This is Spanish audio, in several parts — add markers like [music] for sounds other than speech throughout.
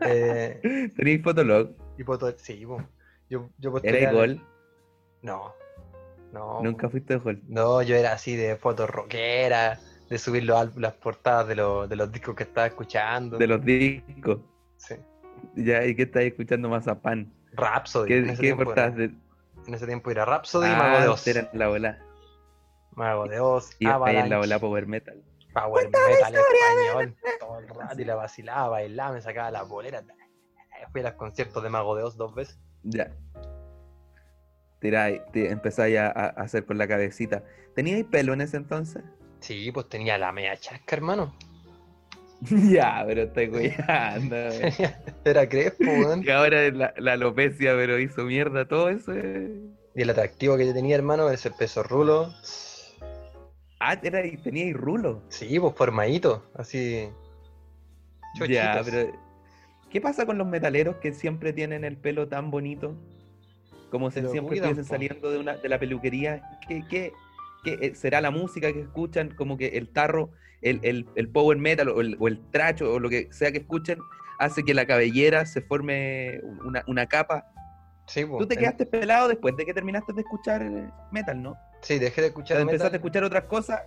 Eh, [laughs] ¿Tenéis Fotolog? y poto- sí. Yo, yo ¿Era postulé igual? No. No. Nunca fuiste de Hall. No, yo era así de fotos rockera, de subir los las portadas de, los- de los discos que estaba escuchando. De los discos. Sí. Ya, ¿y qué estáis escuchando más a pan? Rhapsody. ¿Qué, en, ese qué tiempo portadas era, de.? en ese tiempo era Rhapsody y Ah, Mago de Oz. era en la ola. Mago de Oz, Y en la Avalanche, ola Power Metal. Power Metal español. [laughs] Todo el rato y la vacilaba, bailaba, me sacaba la bolera. Fui a los conciertos de Mago de Oz dos veces. Ya. Tiráis, empezáis a, a hacer con la cabecita. ¿Teníais pelo en ese entonces? Sí, pues tenía la media chasca, hermano. [laughs] ya, pero estoy cuidando. [laughs] Era crespo, weón. Y ahora la, la alopecia, pero hizo mierda todo eso. eh. Y el atractivo que yo tenía, hermano, ese peso rulo. Ah, era, teníais rulo. Sí, pues formadito, así. Ya, pero. ¿Qué pasa con los metaleros que siempre tienen el pelo tan bonito? Como si Se siempre estuviesen saliendo de, una, de la peluquería. ¿Qué, qué, qué, eh, será la música que escuchan? Como que el tarro, el, el, el power metal o el, o el tracho o lo que sea que escuchen hace que la cabellera se forme una, una capa. Sí, pues, Tú te quedaste pelado después de que terminaste de escuchar eh, metal, ¿no? Sí, dejé de escuchar empezaste a escuchar otras cosas.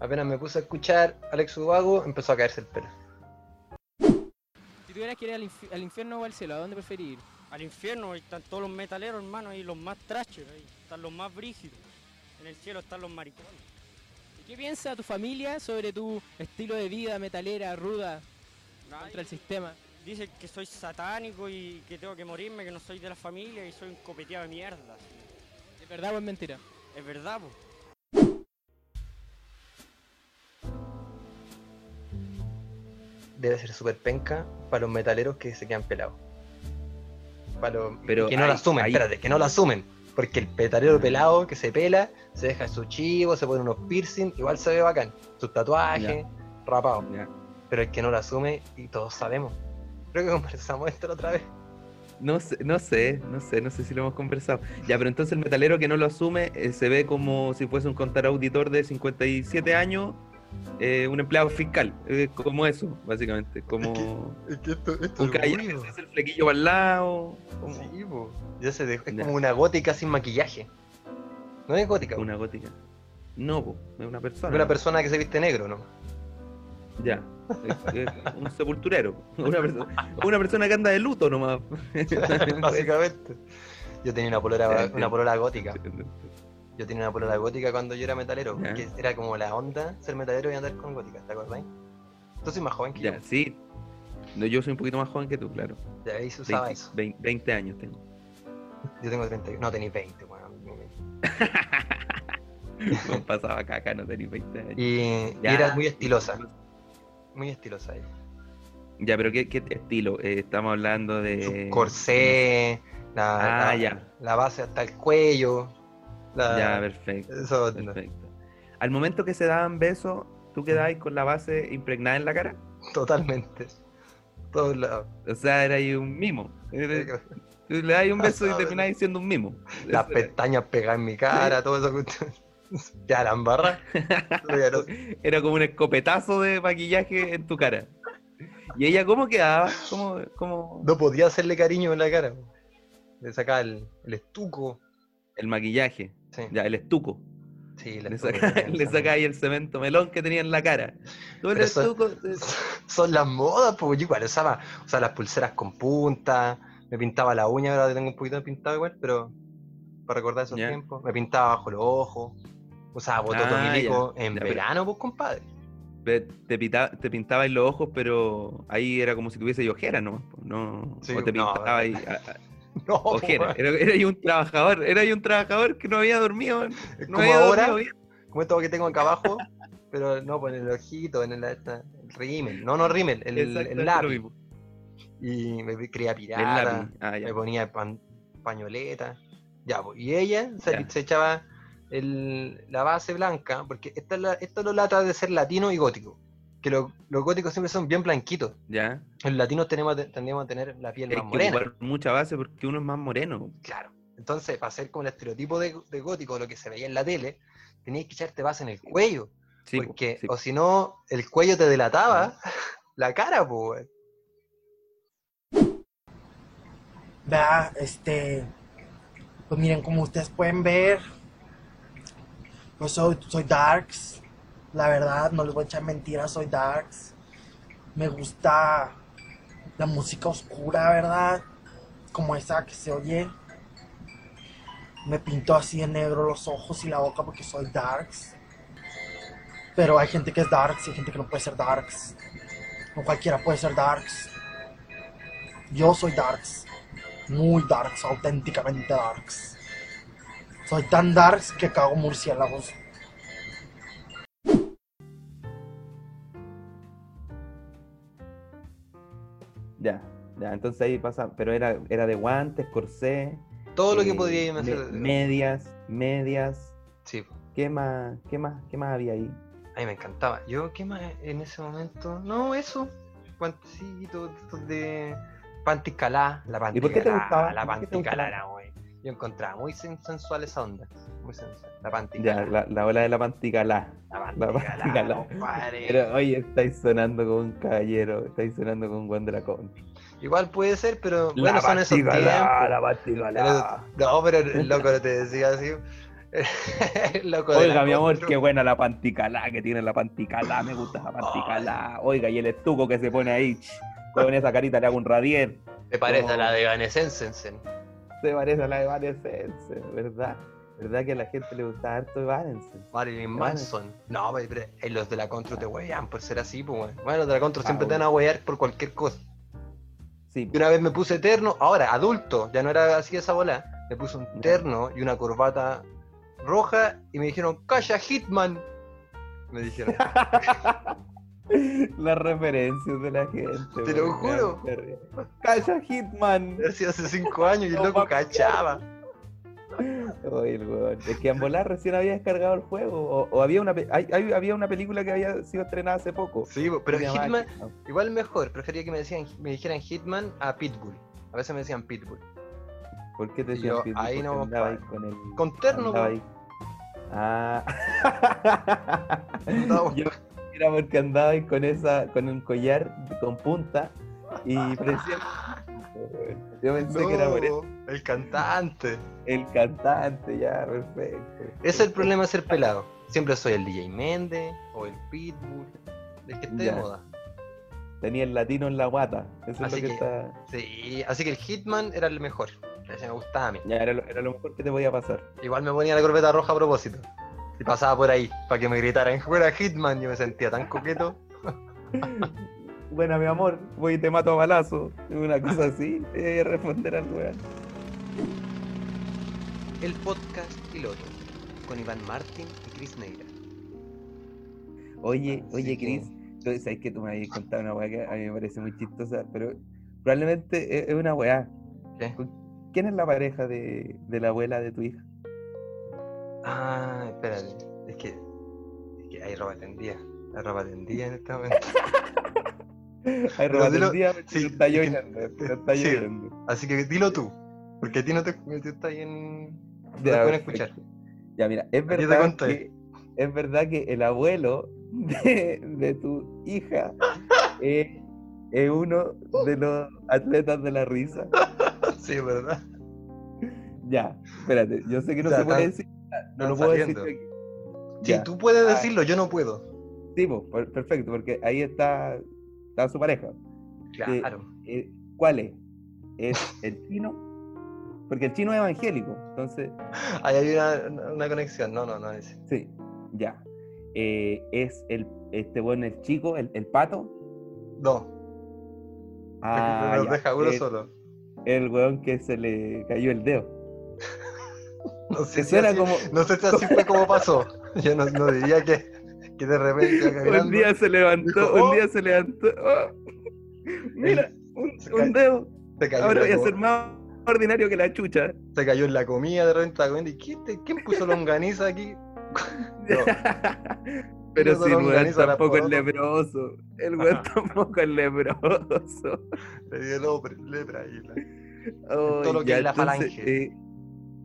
Apenas me puse a escuchar Alex Ubago, empezó a caerse el pelo. Si tuvieras que ir al, infi- al infierno o al cielo, ¿a dónde preferís ir? Al infierno ahí están todos los metaleros, hermano, ahí los más trashes, ahí están los más brígidos. En el cielo están los maricones. ¿Y qué piensa tu familia sobre tu estilo de vida metalera, ruda, contra el sistema? Dicen que soy satánico y que tengo que morirme, que no soy de la familia y soy un copeteado de mierda. ¿Es verdad o es mentira? Es verdad, po. Debe ser súper penca para los metaleros que se quedan pelados. Para los Pero que no hay- lo asumen, hay- espérate, que no lo asumen. Porque el metalero pelado que se pela, se deja su chivo, se pone unos piercing, igual se ve bacán. Sus tatuajes, rapado. Ya. Pero el que no lo asume, y todos sabemos. Creo que conversamos esto la otra vez. No sé, no sé, no sé, no sé si lo hemos conversado. Ya, pero entonces el metalero que no lo asume eh, se ve como si fuese un contador auditor de 57 años, eh, un empleado fiscal, eh, como eso, básicamente, como Es que esto, esto un que el flequillo para el lado, como Sí. Ya se dejó- es como una gótica sin maquillaje. No es gótica, una gótica. No, po, es una persona. es una persona que se viste negro, ¿no? Ya, un sepulturero, [laughs] una, perso- una persona que anda de luto nomás. [laughs] Básicamente. Yo tenía una Ya, polera, una polola gótica. Yo tenía una polola gótica cuando yo era metalero, Ya. porque era como la onda ser metalero y andar con gótica, ¿te acuerdas? Tú soy más joven que Ya, yo. sí. No, yo soy un poquito más joven que tú, claro. De ahí se usaba 20, eso. 20 20 años tengo. Yo tengo 31. No, tenéis 20, weón. [laughs] No pasaba caca, no tenía 20 años. Y, y Ya. era muy estilosa. Muy estilosa ella. Ya, pero ¿qué, qué estilo? Eh, estamos hablando de... Su corsé, la, Ah, la- ya. la base hasta el cuello. La, Ya, perfecto, eso, perfecto. Al momento que se daban besos, ¿tú quedabas con la base impregnada en la cara? Totalmente. Todos lados. O sea, era ahí un mimo. Tú le das un beso y [laughs] terminabas siendo un mimo. Las pestañas pegadas en mi cara, todo eso. Ya la embarra. Era como un escopetazo de maquillaje en tu cara. ¿Y ella cómo quedaba? ¿Cómo, cómo... No podía hacerle cariño en la cara. Le sacaba el, el estuco. El maquillaje, Sí, ya, el estuco. sí Le saca, [laughs] le saca ahí el cemento melón que tenía en la cara. Tú el [laughs] Son las modas, pues yo igual usaba, usaba las pulseras con punta, me pintaba la uña, ahora tengo un poquito de pintado igual, pero para recordar esos tiempos, me pintaba bajo los ojos, usaba bototo Ah, milico ya, en ya, verano, pues compadre. Te, pita- te pintabas los ojos, pero ahí era como si tuviese ojeras, ¿no? No, Sí, o te no, pintaba ahí a- [laughs] a- No, pues, ojeras. Era, era un trabajador, era un trabajador que no había dormido. No como había ahora, dormido como esto que tengo acá abajo, pero no, pues en el ojito, en el, el rímel, no, no rímel, el, el, lápiz. Y me creía pirata. Ah, me ponía pan- pañoleta. Ya, pues, y ella se echaba el- la base blanca, porque esta es la- esto lo lata de ser latino y gótico. Que lo- los góticos siempre son bien blanquitos. Ya. Los latinos tenemos, tendemos a tener la piel Hay más que morena. ocupar mucha base porque uno es más moreno. Claro. Entonces, para ser como el estereotipo de, de gótico, lo que se veía en la tele, tenías que echarte base en el cuello. Sí, po, porque, sí. o si no, el cuello te delataba [laughs] la cara, pues. Vea, este. Pues miren, como ustedes pueden ver, pues soy, soy Darks. La verdad, no les voy a echar mentiras, soy Darks. Me gusta la música oscura, ¿verdad? Como esa que se oye. Me pinto así en negro los ojos y la boca porque soy Darks. Pero hay gente que es Darks y hay gente que no puede ser Darks. No cualquiera puede ser Darks. Yo soy Darks. Muy Darks, auténticamente Darks. Soy tan Darks que cago murciélagos. Ya, ya, entonces ahí pasa, pero era, era de guantes, corsé. Todo lo que eh, podría me-. Medias, medias. Sí, ¿Qué más, qué más, qué más había ahí? a mí me encantaba. Yo, ¿qué más en ese momento? No, eso. Guantecitos de panticalá. La panticalá. ¿Y por qué te gustaba? La ¿Por qué te panticalá güey. Yo encontraba muy sen- sensual esa onda. Muy sensual. La Ya, panticalá. la, la ola de la panticalá. La la panticalá, compadre. Pero oye, estáis sonando con un caballero, estáis sonando con un buen dragón. Igual puede ser, pero bueno, son esos tiempos. la panticalá. No, pero el [laughs] loco no te decía así. [laughs] Loco Oiga, la mi amor, qué buena la panticalá que tiene la panticalá, me gusta esa panticalá. Oiga, y el estuco que se pone ahí, con esa carita le hago un radier. Me parece a la de Evanescence. Se parece a la de Evanescence, ¿verdad? ¿Verdad que a la gente le gusta harto Evanescence? Marilyn. Manson. No, pero eh, los de la Contru te huevean por ser así, pues, weón. Bueno, los de la Contru Ah, siempre te van a huevear por cualquier cosa. Sí, Y una vez me puse eterno, ahora adulto, ya no era así esa bola. Me puse un terno y una corbata roja y me dijeron, ¡Calla Hitman! Me dijeron. [laughs] Las referencias de la gente. Te lo juro. ¡Calla Hitman! [laughs] Hace cinco años y el No, loco cachaba. Oye, el weón. Es que Ambolar recién había descargado el juego. O, o había, una, pe- hay- hay- había una película que había sido estrenada hace poco. Sí, pero Hitman, igual mejor, prefería que me, decían, me dijeran Hitman a Pitbull. A veces me decían Pitbull. ¿Por qué te decían yo, Pitbull? ahí no, pa- ahí con el. con terno, ahí. Ah. Andaba- [laughs] Yo era porque andaba ahí con esa, con un collar con punta y [laughs] parecía. [laughs] Yo pensé que era por eso. El cantante. el cantante, ya, perfecto. Ese es el problema de ser pelado. Siempre soy el DJ Méndez o el Pitbull. El que esté de moda. Tenía el latino en la guata. Eso Así es lo que, que- está. Sí, así que el Hitman era el mejor. Ese me gustaba a mí. Ya, era lo, era lo mejor que te podía pasar. Igual me ponía la corbeta roja a propósito. Y pasaba por ahí, para que me gritaran, fuera Hitman. Yo me sentía tan coqueto. [laughs] Buena, mi amor, voy y te mato a balazo. Una cosa así, eh, responder al weón. El podcast piloto. Con Iván Martín y Chris Neira. Oye, oye, Chris, tú sabes que tú me habías contado una weá que a mí me parece muy chistosa, pero probablemente es, es una weá. ¿Qué? ¿Quién es la pareja de, de la abuela de tu hija? Ah, espérate. Es que, es que hay ropa tendida. Hay ropa tendida en este momento. [laughs] Hay ropa tendida, sí, está es lloviendo, está sí. lloviendo. Así que dilo tú. Porque a ti no te, tú estás ahí en. No te pueden escuchar. Ya, mira, es te verdad, que, es verdad que el abuelo [laughs] de, de tu hija [laughs] es, es uno de los atletas de la risa. Sí, ¿verdad? Ya, espérate, yo sé que no Ya, se puede decir, no lo puedo decir aquí. Sí, Ya, tú puedes Ah. decirlo, yo no puedo. sí, po, per- perfecto, porque ahí está, está su pareja. Claro. Eh, ¿Cuál es? ¿Es el chino? Porque el chino es evangélico, entonces, Ahí hay una, una conexión. No, no, no es. sí, ya. Eh, ¿Es el, este bueno, el chico, el, el pato? No. Ah, nos deja uno el- solo. el weón que se le cayó el dedo. No sé, si así, como. no sé si así fue como pasó. Yo no, no diría que, que de repente Un día se levantó, Dijo, un "Oh". día se levantó. oh, mira, un, se un dedo. se cayó, Ahora voy a ser más ordinario que la chucha. se cayó en la comida, de repente estaba comiendo. ¿Y quién, te- quién puso longaniza aquí? [laughs] Pero Puso si [laughs] weón tampoco es leproso. El weón tampoco es leproso. Le dio lepra, lepra ahí. la- Oh, todo lo que ya, es la entonces, falange. eh,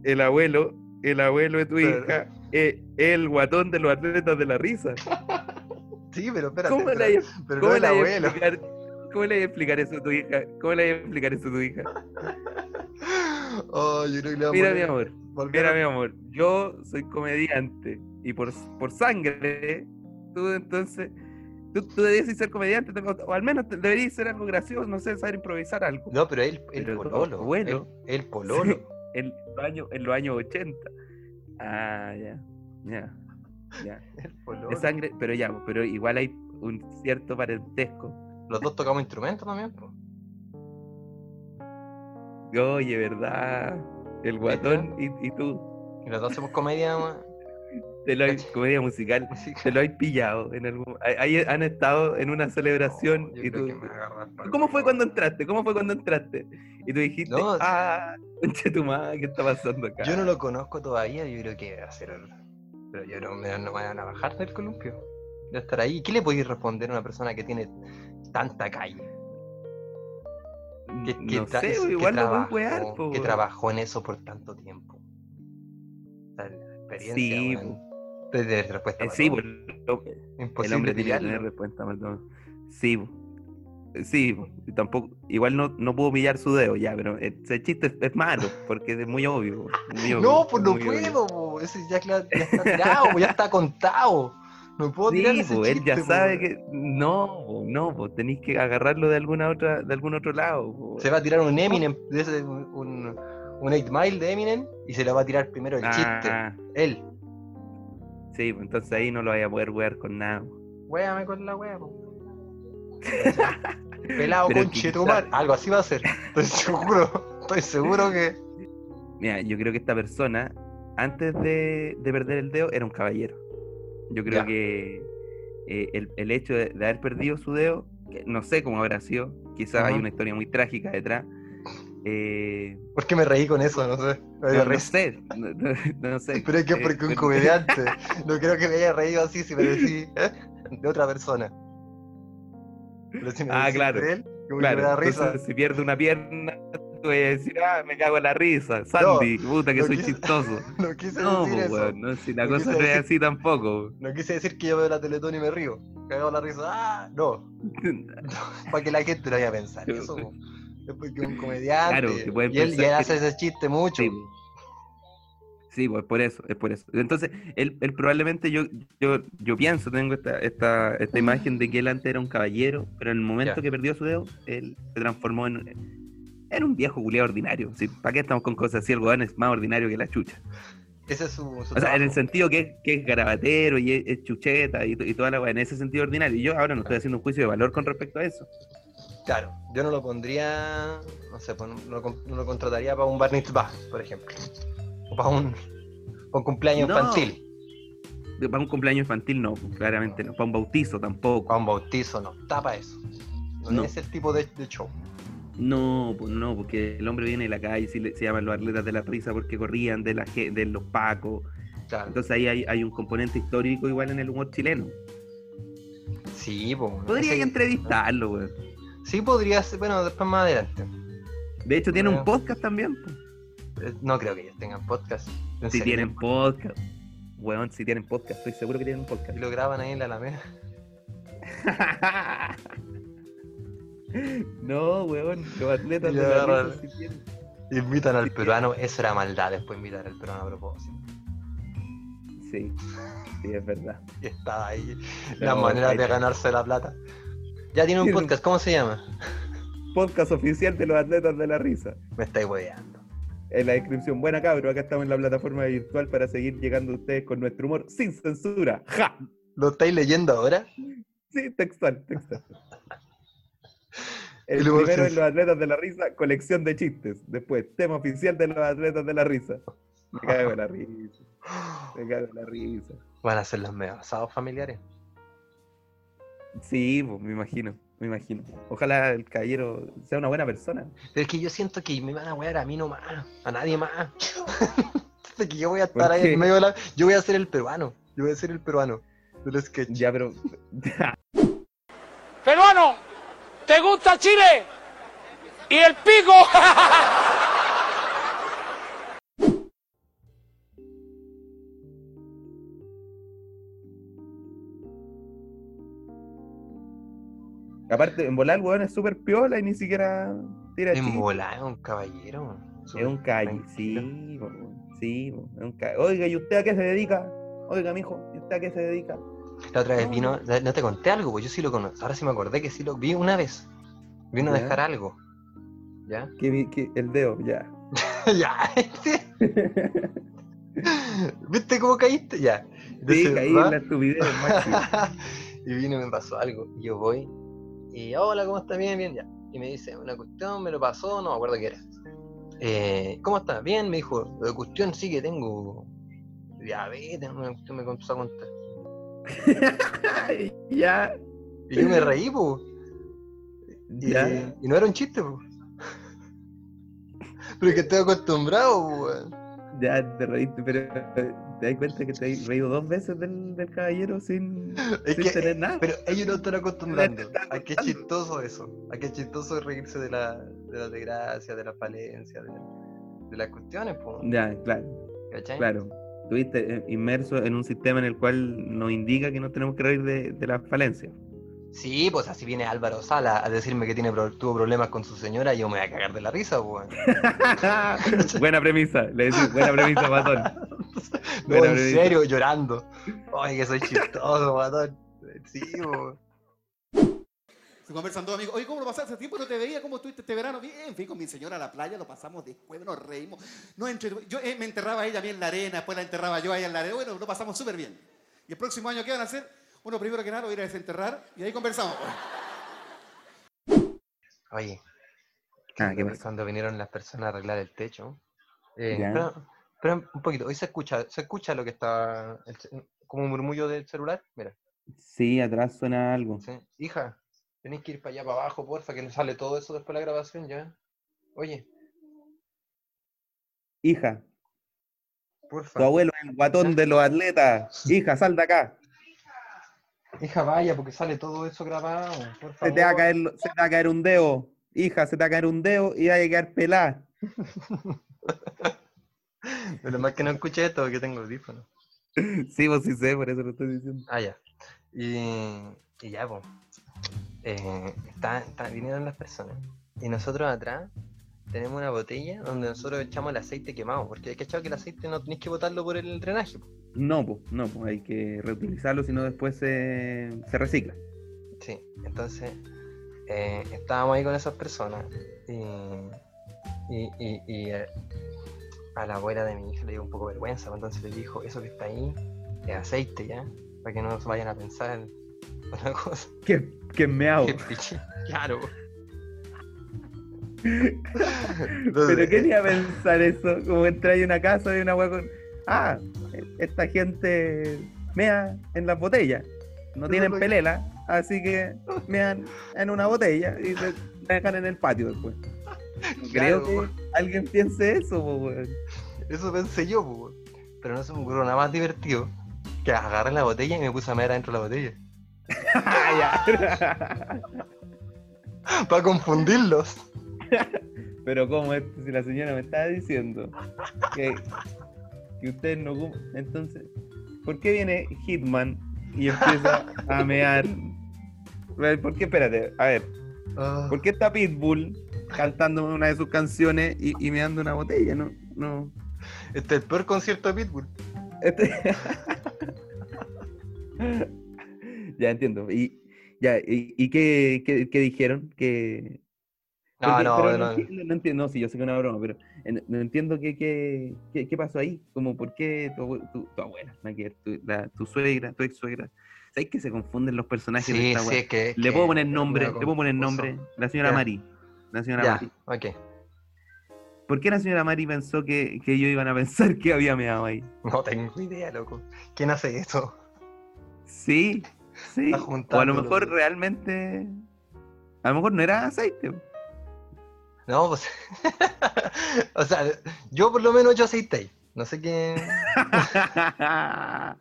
el abuelo, el abuelo de tu hija, es el guatón de los atletas de la risa. Sí, pero espérate. ¿Cómo le ¿Cómo no el voy a explicar, ¿Cómo le voy explicar eso a tu hija? ¿Cómo le voy a explicar eso a tu hija? Oh, yo creo que le vamos a Mira, poner- mi amor. volver Mira, mi amor. Yo soy comediante. Y por, por sangre, tú entonces. Tú, tú deberías ser comediante, o, al menos deberías ser algo gracioso, no sé, saber improvisar algo. No, pero él, el Pero, pololo. bueno. El, el [laughs] pololo. En los años, en los años 80. Ah, ya. Ya. Ya. [laughs] De sangre, pero ya, pero igual hay un cierto parentesco. Los dos tocamos instrumentos también, po. Oye, ¿verdad? El guatón y, y tú. Y los dos hacemos comedia Te lo hay, [laughs] comedia musical. Te lo hay pillado en algún. ahí- han estado en una celebración Oh, y tú. ¿Cómo fue cuando entraste? ¿Cómo fue cuando entraste? Y tú dijiste, No, ah, conche tu madre, ¿qué está pasando acá? Yo no lo conozco todavía, yo creo que va a ser. Pero yo no me no me van a bajar del columpio. De estar ahí. ¿Qué le podéis responder a una persona que tiene tanta calle? Que, que no sé, que igual lo pueden trabajó- wear, po, que trabajó en eso por tanto tiempo. O sea, la experiencia, Sí. Desde respuesta Eh, sí, pues, lo- el Imposible hombre tiene que tener respuesta todo. Sí, sí, tampoco, igual no, no puedo pillar su dedo ya, pero ese chiste es, es malo, porque es muy obvio. po, muy obvio, No, pues no puedo, po. ese ya, está tirado, po, ya está contado. No puedo tirar ese po, él ya chiste, sabe que no, no, pues tenéis que agarrarlo de alguna otra, de algún otro lado. Se va a tirar un Eminem, de ese, un, un, un 8 Mile de Eminem, y se le va a tirar primero el chiste. Ah, Él. sí, entonces ahí no lo vaya a poder wear con nada. po. Wéame con la wea, po. [laughs] Pelado con chetumar. Algo así va a ser. Estoy seguro. Estoy seguro que. Mira, yo creo que esta persona, antes de, de perder el dedo, era un caballero. Yo creo Ya. que eh, el, el hecho de, de haber perdido su dedo, no sé cómo habrá sido, quizás hay una historia muy trágica detrás. eh, ¿Por qué me reí con eso? No sé. No, no sé, no, no- sé. Pero es que eh, porque un comediante. [laughs] No creo que me haya reído así si me decís ¿eh? de otra persona. Ah, claro, él, Claro, me da risa. entonces, si pierde una pierna, vas a decir, ah, me cago en la risa, Sandy, puta que no soy quise- chistoso. [laughs] No quise No, decir pues, eso. weón, no, si la No cosa no es así tampoco. No quise decir que yo veo la Teletón y me río. Cagado la risa. Ah, [laughs] no. Para que la gente lo vaya a pensar. Eso es porque un comediante. Claro, que y él, hace ese chiste mucho. Sí, Sí, pues por eso, es por eso. Entonces, él, él probablemente yo, yo, yo pienso, tengo esta, esta, esta imagen de que él antes era un caballero, pero en el momento que perdió su dedo, él se transformó en, en un viejo culiado ordinario. Sí, ¿Para qué estamos con cosas así? El weón es más ordinario que la chucha. Ese es su, su O sea, en el sentido que es, que es garabatero y es, es chucheta y, y toda la weá, en ese sentido ordinario. Y yo ahora no estoy haciendo un juicio de valor con respecto a eso. Claro, yo no lo pondría, no sé, pues, no, no no lo contrataría para un bar mitzvah, por ejemplo. O para un, para un cumpleaños No. infantil. Para un cumpleaños infantil no, pues, claramente no. Para un bautizo tampoco. Para un bautizo, no. Tapa eso. No, No. es el tipo de, de show. No, pues no, porque el hombre viene de la calle, se, le- se llaman los atletas de la risa porque corrían de, la, de los pacos. Claro. Entonces ahí hay, hay un componente histórico igual en el humor chileno. sí, pues. Podría ese- entrevistarlo, weón. Sí, podría ser, bueno, después más adelante. De hecho, tiene un podcast también. pues. No creo que ellos tengan podcast. Si serio. tienen podcast. Weón, si tienen podcast, estoy seguro que tienen podcast. Y lo graban ahí en la Alameda. [laughs] no, weón, los atletas de la sí tienen. Invitan al peruano, eso era maldad después invitar al peruano a propósito. Sí, sí, es verdad. Y estaba ahí No, la manera de está. ganarse la plata. Ya tiene un Tiene un- podcast, ¿cómo se llama? Podcast oficial de los atletas de la risa. Me estáis hueveando. En la descripción. Buena cabro, acá estamos en la plataforma virtual para seguir llegando a ustedes con nuestro humor sin censura. ¡Ja! ¿Lo estáis leyendo ahora? Sí, textual, textual. El primero en los atletas de la risa, colección de chistes. Después, tema oficial de los atletas de la risa. Me cago en la risa. Me cago en la risa. Van a ser los medio asados familiares. Sí, pues, me imagino, me imagino. Ojalá el caballero sea una buena persona. Pero es que yo siento que me van a wear a mí nomás, a nadie más. [laughs] Que yo voy a ¿Por estar ahí en medio de la. Yo voy a ser el peruano. Yo voy a ser el peruano del sketch. Ya, pero. Peruano, ¿te gusta Chile? ¿Y el pico? [laughs] Aparte, en volar, el weón es súper piola y ni siquiera tira En volar, un caballero. Es un calle, sí, sí, es un calle. Oiga, ¿y usted a qué se dedica? Oiga, mijo, ¿y usted a qué se dedica? La otra vez vino, no te conté algo, pues yo sí lo conozco. Ahora sí me acordé que sí lo vi una vez. Vino a dejar algo. ¿Ya? [laughs] Que, vi- que el dedo, ya. [laughs] ya. [laughs] ¿Viste cómo caíste? Ya. Sí, Entonces, caí va, en la estupidez y vino y me pasó algo. Y yo voy. Y hola, ¿cómo está? Bien, bien, ya. Y me dice, una cuestión me lo pasó, no me acuerdo qué era. Eh, ¿Cómo está? Bien, me dijo. La cuestión sí que tengo diabetes, una cuestión me empezó a contar. [laughs] ya, Y yo me reí, pues. Y, ya. y no era un chiste, pues. [laughs] Pero es que estoy acostumbrado, po, weón. Ya te reíste, pero te das cuenta que te has reído dos veces del, del caballero sin, [laughs] Es sin que, tener nada. pero ellos no están acostumbrando. A qué contando. chistoso eso. A qué chistoso reírse de la, de la desgracia, de la falencia, de, de las cuestiones, pues. Ya, claro, ¿Cachai? claro. Estuviste eh, inmerso en un sistema en el cual nos indica que no tenemos que reír de, de la falencia. Sí, pues así viene Álvaro Sala a decirme que tiene tuvo problemas con su señora y yo me voy a cagar de la risa, pues. [laughs] buena premisa, le decís, buena premisa, matón. [laughs] No, Buena en premisa. serio, llorando. Ay, que soy chistoso, matón. Sí, pues. Se conversan dos amigos. Oye, ¿cómo lo pasaste? Hace tiempo no te veía. ¿Cómo estuviste este verano? Bien, fui con mi señora a la playa, lo pasamos después, nos reímos. No entre... Yo eh, me enterraba a ella a mí en la arena, después la enterraba yo a ella en la arena. Bueno, lo pasamos súper bien. ¿Y el próximo año qué van a hacer? Bueno, primero que nada, lo voy a ir a desenterrar y ahí conversamos. Oye. Ah, ¿qué cuando, vinieron las personas a arreglar el techo. Eh, Ya. pero, pero un poquito, hoy se escucha, se escucha lo que está. el como un murmullo del celular. Mira. Sí, atrás suena algo. Sí. Hija, tenéis que ir para allá para abajo, porfa, que no sale todo eso después de la grabación ya. Oye, Hija, porfa. tu abuelo es el guatón de los atletas. [laughs] Hija, sal de acá. Hija, vaya, porque sale todo eso grabado. Por Se te, va a favor. caer, se te va a caer un dedo. Hija, se te va a caer un dedo y va a quedar pelada. [laughs] Menos mal que no escuché esto, que tengo audífonos. [laughs] Sí, vos sí sé, por eso lo estoy diciendo. Ah, ya. Y, y ya, pues. Eh, está, está- vinieron las personas. Y nosotros atrás tenemos una botella donde nosotros echamos el aceite quemado. Porque hay que echar que el aceite no tenéis que botarlo por el drenaje. No, pues, no, pues hay que reutilizarlo, si no después se, se recicla. Sí, entonces eh, estábamos ahí con esas personas. Y, y, y- y, eh, a la abuela de mi hija le dio un poco de vergüenza. pues, Entonces le dijo: Eso que está ahí es aceite ya. Para que no se vayan a pensar en otra cosa. [laughs] Que. Qué pichi- Claro. [laughs] Pero ¿qué iba a pensar eso? Como entrar a una casa y una hueá con. Ah, esta gente mea en las botellas. No tienen pelela, así que mean en una botella y se dejan en el patio después. Creo Claro, que alguien piense eso, po. Eso pensé yo, pero no se me ocurrió nada más divertido que agarré la botella y me puse a mear adentro de la botella. [laughs] Para confundirlos. Pero ¿cómo es? Si la señora me estaba diciendo que, que ustedes no... Entonces, ¿por qué viene Hitman y empieza a [laughs] mear? ¿Por qué? Espérate, a ver. Ah, ¿Por qué está Pitbull cantando una de sus canciones y, y meando una botella? No, no. Este es el peor concierto de Pitbull. Este- [laughs] ya entiendo. Y, ya, ¿y, y qué, qué- qué dijeron? Que, No, no, no. entiendo, no entiendo, no, sí, yo sé que es una broma, pero no entiendo qué, qué, qué, qué pasó ahí, como por qué tu, tu, tu abuela, tu, la- tu suegra, tu ex suegra, ¿sabes que se confunden los personajes de Sí, esta sí, que. Le que puedo poner nombre, le puedo poner nombre, la señora Ya. Mari, la señora Ya, Mari. ok. ¿Por qué la señora Mari pensó que, que ellos iban a pensar que había meado ahí? No tengo idea, loco. ¿Quién hace eso? Sí, sí, o a lo mejor realmente, a lo mejor no era aceite. No, pues. [laughs] o sea, yo por lo menos he hecho aceite ahí. No sé quién. [laughs]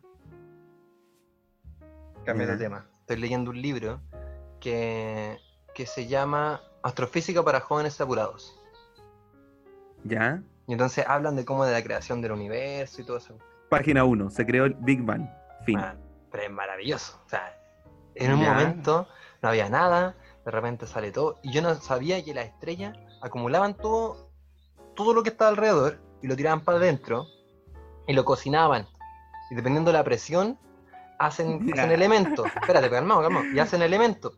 Cambio de tema. Estoy leyendo un libro que, que se llama Astrofísica para jóvenes apurados. ¿Ya? Y entonces hablan de cómo de la creación del universo y todo eso. Página 1, se creó el Big Bang, fin. Ah, pero es maravilloso. O sea, en un Ya. momento no había nada, de repente sale todo. Y yo no sabía que las estrellas acumulaban todo todo lo que estaba alrededor y lo tiraban para adentro y lo cocinaban. Y dependiendo de la presión, hacen, [laughs] elementos. Espérate, calmado, calmado. Y hacen elementos.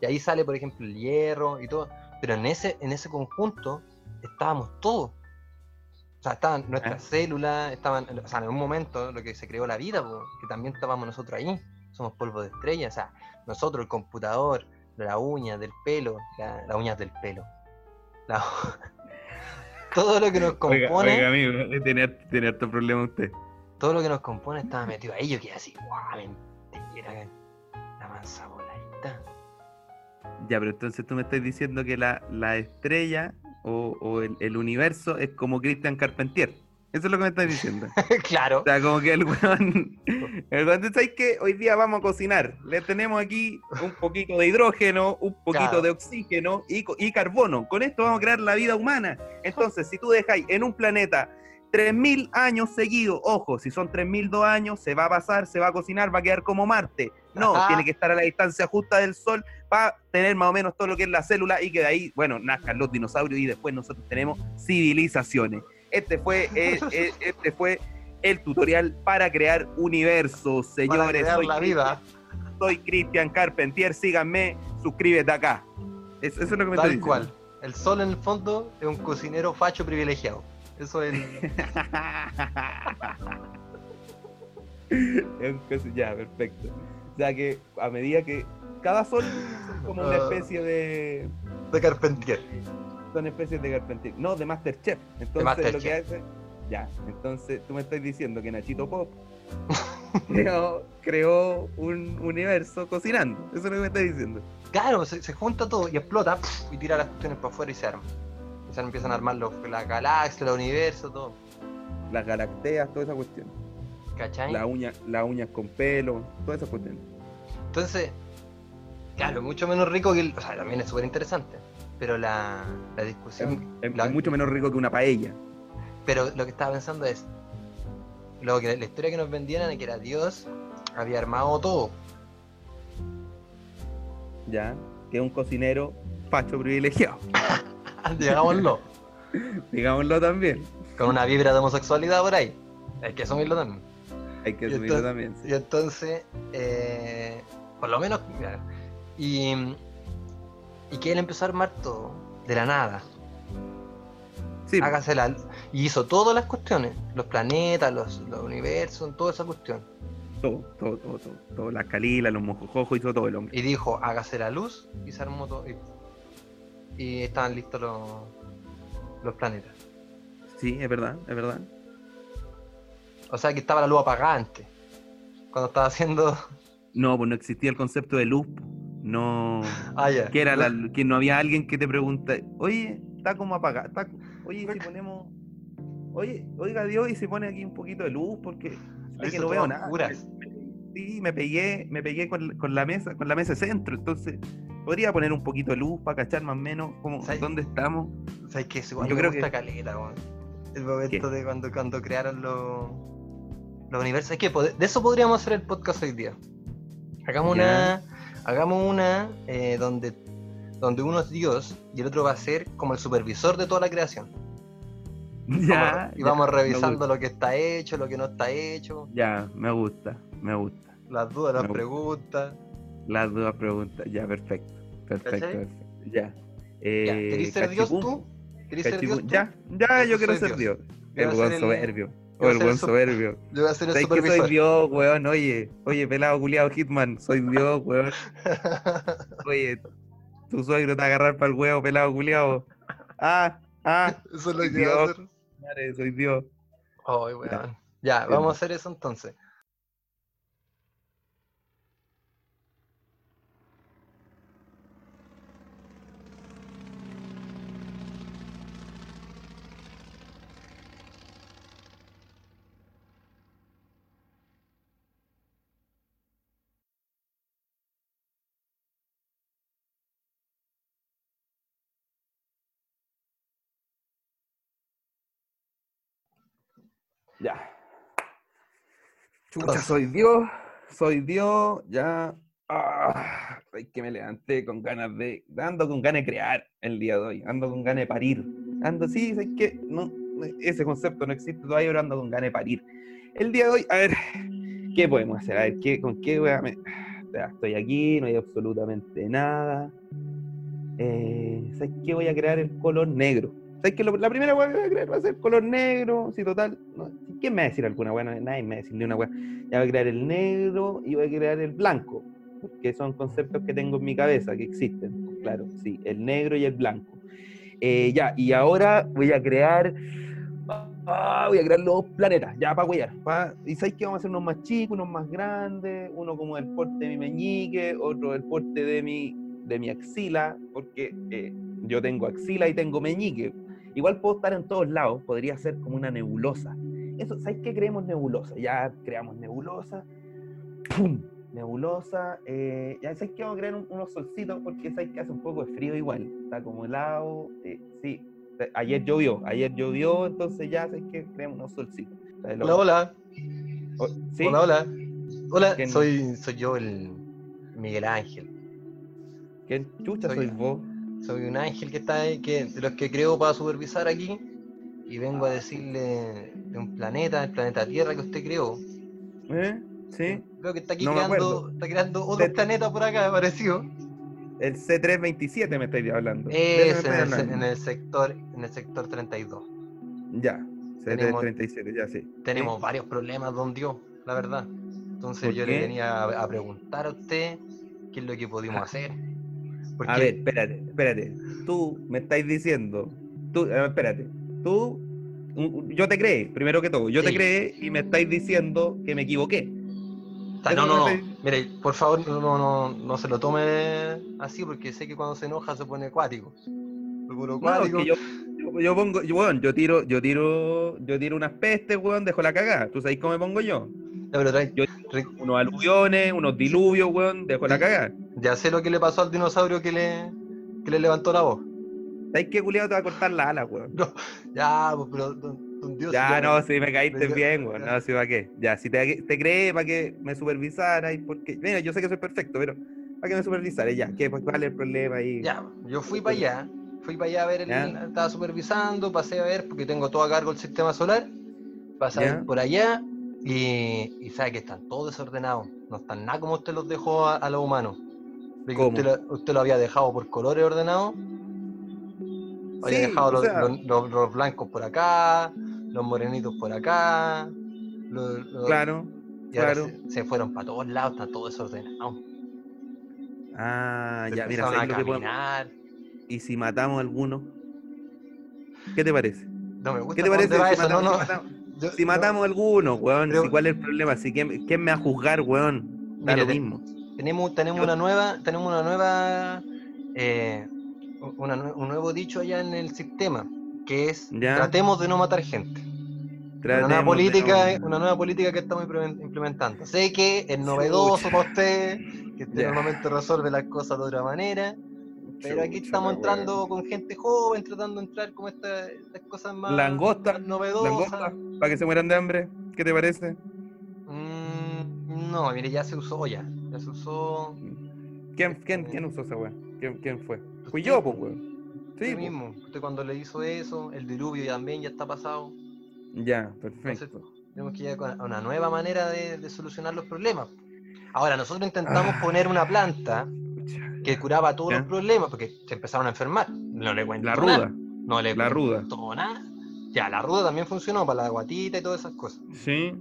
Y ahí sale, por ejemplo, el hierro y todo. Pero en ese, en ese conjunto estábamos todos. O sea, estaban nuestras Ah. células, estaban, o sea, en un momento lo que se creó la vida, que también estábamos nosotros ahí. Somos polvo de estrella, o sea, nosotros, el computador, la uña del pelo, la- las uñas del pelo. [laughs] todo lo que nos compone, Oiga, oiga, amigo, tenía, tenía harto problema usted. todo lo que nos compone estaba metido ahí. Yo quedé así, guau, mentira, la mansa voladita. Ya, pero entonces tú me estás diciendo que la, la estrella o, o el, el universo es como Christian Carpentier. Eso es lo que me estás diciendo. [laughs] claro. O sea, como que el weón. El weón, ¿sabes qué? Hoy día vamos a cocinar. Le tenemos aquí un poquito de hidrógeno, un poquito Claro. de oxígeno y, y carbono. Con esto vamos a crear la vida humana. Entonces, si tú dejáis en un planeta 3.000 años seguidos, ojo, si son 3.002 años, se va a pasar, se va a cocinar, va a quedar como Marte. No, Ajá. tiene que estar a la distancia justa del Sol para tener más o menos todo lo que es la célula y que de ahí, bueno, nazcan los dinosaurios y después nosotros tenemos civilizaciones. Este fue, eh, eh, este fue el tutorial para crear universos, Para señores. crear soy la vida, Soy Cristian Carpentier, síganme, suscríbete acá. Eso, eso es lo que me tal estoy cual. El sol en el fondo es un cocinero facho privilegiado. Eso es el... [laughs] Es ya, perfecto. O sea que a medida que cada sol son como una Ah. especie de. de Carpentier. Son especies de Carpentier. No, de Masterchef. Entonces lo que hace. Ya, entonces tú me estás diciendo que Nachito Pop [laughs] creó, creó un universo cocinando. Eso es lo que me estás diciendo. Claro, se, se junta todo y explota y tira las cuestiones para afuera y se arma. Y se empiezan a armar los, la galaxia, el universo, todo. Las galacteas, toda esa cuestión. ¿Cachai? Las uñas, las uñas con pelo, toda esa cuestión. Entonces, claro, mucho menos rico que el. O sea, también es súper interesante. Pero la, la discusión. es- la- es mucho menos rico que una paella. Pero lo que estaba pensando es. Lo que la historia que nos vendieran es que era Dios había armado todo. Ya, que es un cocinero facho privilegiado. [laughs] Digámoslo. [laughs] Digámoslo también. con una vibra de homosexualidad por ahí. Hay que asumirlo también. Hay que Y asumirlo entonces- también. sí. Y entonces, eh, por lo menos, mira, y, y que él empezó a armar todo de la nada. Sí, Hágase la, y hizo todas las cuestiones, los planetas, los, los universos, toda esa cuestión. todo, todo, todo, todo, todo. Las calilas, los mojojojos, hizo todo el hombre. Y dijo, hágase la luz y se armó todo. Y, y estaban listos los, los planetas. Sí, es verdad, es verdad. O sea que estaba la luz apagada antes. Cuando estaba haciendo. No, pues no existía el concepto de luz. No. Ah. Que era la, que no había alguien que te pregunta, oye, está como apagado. Está... Oye, ¿y si ponemos. Oye, oiga Dios, y si pone aquí un poquito de luz, porque es que no veo nada. Sí, me pegué, me pegué con, con la mesa, con la mesa centro, entonces podría poner un poquito de luz para cachar más o menos ¿Sabes? dónde estamos. O sea, es que igual Yo me creo gusta que- caleta. El momento ¿Qué? de cuando, cuando crearon los, los universos. Es que de eso podríamos hacer el podcast hoy día. Hagamos una. Hagamos una eh, donde, donde uno es Dios y el otro va a ser como el supervisor de toda la creación. [laughs] Ya, Vamos- y ya, vamos revisando lo que está hecho, lo que no está hecho, Ya, me gusta, me gusta. las dudas, las Me preguntas. Las dudas preguntas, ya, perfecto. Perfecto, perfecto. Ya. Ya, Eh, ¿Querés ser Dios tú? ¿Querés ser Dios tú? Ya, ya, Ya, yo quiero ser Dios. Dios. El soberbio. O el buen soberbio. [laughs] Yo voy a ser el ¿Sabes que soy. Dios, weón? Oye, oye, pelado culiado Hitman, soy Dios, weón. [laughs] Oye, tu suegro te va a agarrar para el huevo, pelado culiado. Ah, ah, Eso es lo que Dios. voy a hacer. madre, soy Dios. Ay, weón. Ya, vamos a hacer eso entonces. Ya. Chucha, soy Dios, soy Dios, ya. Ah, ay, que me levanté con ganas de. Ando con ganas de crear el día de hoy, ando con ganas de parir. Ando así, ¿sabes qué? No, ese concepto no existe todavía, pero ando con ganas de parir. El día de hoy, a ver, ¿qué podemos hacer? A ver, ¿qué, ¿con qué me- Ya, Estoy aquí, no hay absolutamente nada. Eh, ¿Sabes qué? Voy a crear el color negro. ¿Sabes? Lo- La primera wea que voy a crear va a ser color negro. Sí, total. no, ¿Quién me va a decir alguna? No, nadie me va a decir ni una wea. Ya voy a crear el negro y voy a crear el blanco. Porque son conceptos que tengo en mi cabeza, que existen. Claro, sí, el negro y el blanco. Eh, ya, y ahora voy a crear. ah, voy a crear los planetas, ya para huellar. y sabéis que vamos a hacer unos más chicos, unos más grandes, uno como el porte de mi meñique, otro el porte de mi, de mi axila, porque eh, yo tengo axila y tengo meñique. Igual puedo estar en todos lados, podría ser como una nebulosa. Eso, ¿sabéis qué creemos nebulosa? Ya creamos nebulosa. ¡Pum! Nebulosa. eh, ya sabéis que vamos a crear un- unos solcitos porque sabéis que hace un poco de frío igual. Está como helado. eh, sí, eh, ayer llovió, ayer llovió, entonces ya sabéis que creamos unos solcitos. Hola, hola. O- ¿sí? Hola, hola. Hola, soy, soy yo el Miguel Ángel. ¿Quién chucha Soy sois yo. vos? Soy un ángel que está ahí, que, de los que creo para supervisar aquí. Y vengo a decirle de un planeta, el planeta Tierra que usted creó. ¿Eh? ¿Sí? Veo que está aquí No creando, está creando otro De- planeta por acá, parecido. El C327 me estáis hablando. ¿De ese me Es en el, en el sector, en el sector 32. Ya, Tenemos- C337, ya sí. Tenemos varios problemas, don Dios, la verdad. Entonces ¿Por yo qué? le venía a, a preguntar a usted qué es lo que pudimos hacer. Porque A ver, espérate, espérate. Tú me estáis diciendo, tú, espérate, tú, yo te creé, primero que todo, yo te Sí. creé y me estáis diciendo que me equivoqué. No, no, no. estáis- Mire, por favor, no, no, no, no se lo tome así porque sé que cuando se enoja se pone acuático. No, es acuático. que yo, yo, yo pongo, yo, weón, yo tiro, yo tiro, yo tiro unas pestes, weón, dejo la cagada. ¿Tú sabes cómo me pongo yo? Ya, pero Yo unos aluviones, unos diluvios, weón, dejo la cagada. ya sé lo que le pasó al dinosaurio que le, que le levantó la voz. ¿Sabes qué culiado te va a cortar la ala, weón? Ya, pues, pero don Dios. Ya, no, si me caíste bien, weón. ya. No, si va qué. Ya, si te, te creé para que me supervisara y porque. Mira, yo sé que soy perfecto, pero para que me supervisara, ya. ¿Qué, ¿Cuál es el problema ahí? Ya, yo fui para allá, fui para allá a ver, el, estaba supervisando, pasé a ver, porque tengo todo a cargo el sistema solar, pasé a Ya. ver por allá y, y sabe que están todos desordenados, no están nada como usted los dejó a, a los humanos. De que ¿Cómo? Usted, lo, usted lo había dejado por colores ordenados, había Sí, dejado o los, sea- los- los- los blancos por acá, los morenitos por acá, Claro, y ahora claro. se, se fueron para todos lados, están todos desordenados. Ah, ya, mira, Empezaron ¿sabes a lo que. ¿Y si matamos a alguno? ¿Qué te parece? No me gusta ¿Qué te parece si eso, matamos, no, si no. matamos- Yo- si matamos a alguno, weón? Pero- si ¿Cuál es el problema? Si, ¿quién, quién me va a juzgar, weón? Da lo mismo. Tenemos, tenemos Yo- una nueva, tenemos una nueva, eh, una un nuevo dicho allá en el sistema, que es Ya. tratemos de no matar gente. Una nueva política, no- una nueva política que estamos implemen- implementando. Sé que es novedoso para usted, que usted normalmente resuelve las cosas de otra manera, pero aquí estamos entrando con gente joven, tratando de entrar como esta- estas cosas más, Langosta, más novedosas. langosta, para que se mueran de hambre. ¿Qué te parece? Mm, no, mire, ya se usó ya, ya se usó. ¿Quién, quién, quién usó esa weá? ¿Quién, quién fue? Fui yo, pues, weón. Sí, po. mismo, usted cuando le hizo eso, el diluvio también ya está pasado. Ya, Entonces, perfecto. tenemos que ir a una nueva manera de, de solucionar los problemas. Ahora, nosotros intentamos poner una planta que curaba todos. Ya. los problemas, porque se empezaron a enfermar. No le cuento La nada. ruda. No le La ruda. nada. Ya, la ruda también funcionó para la guatita y todas esas cosas. Sí.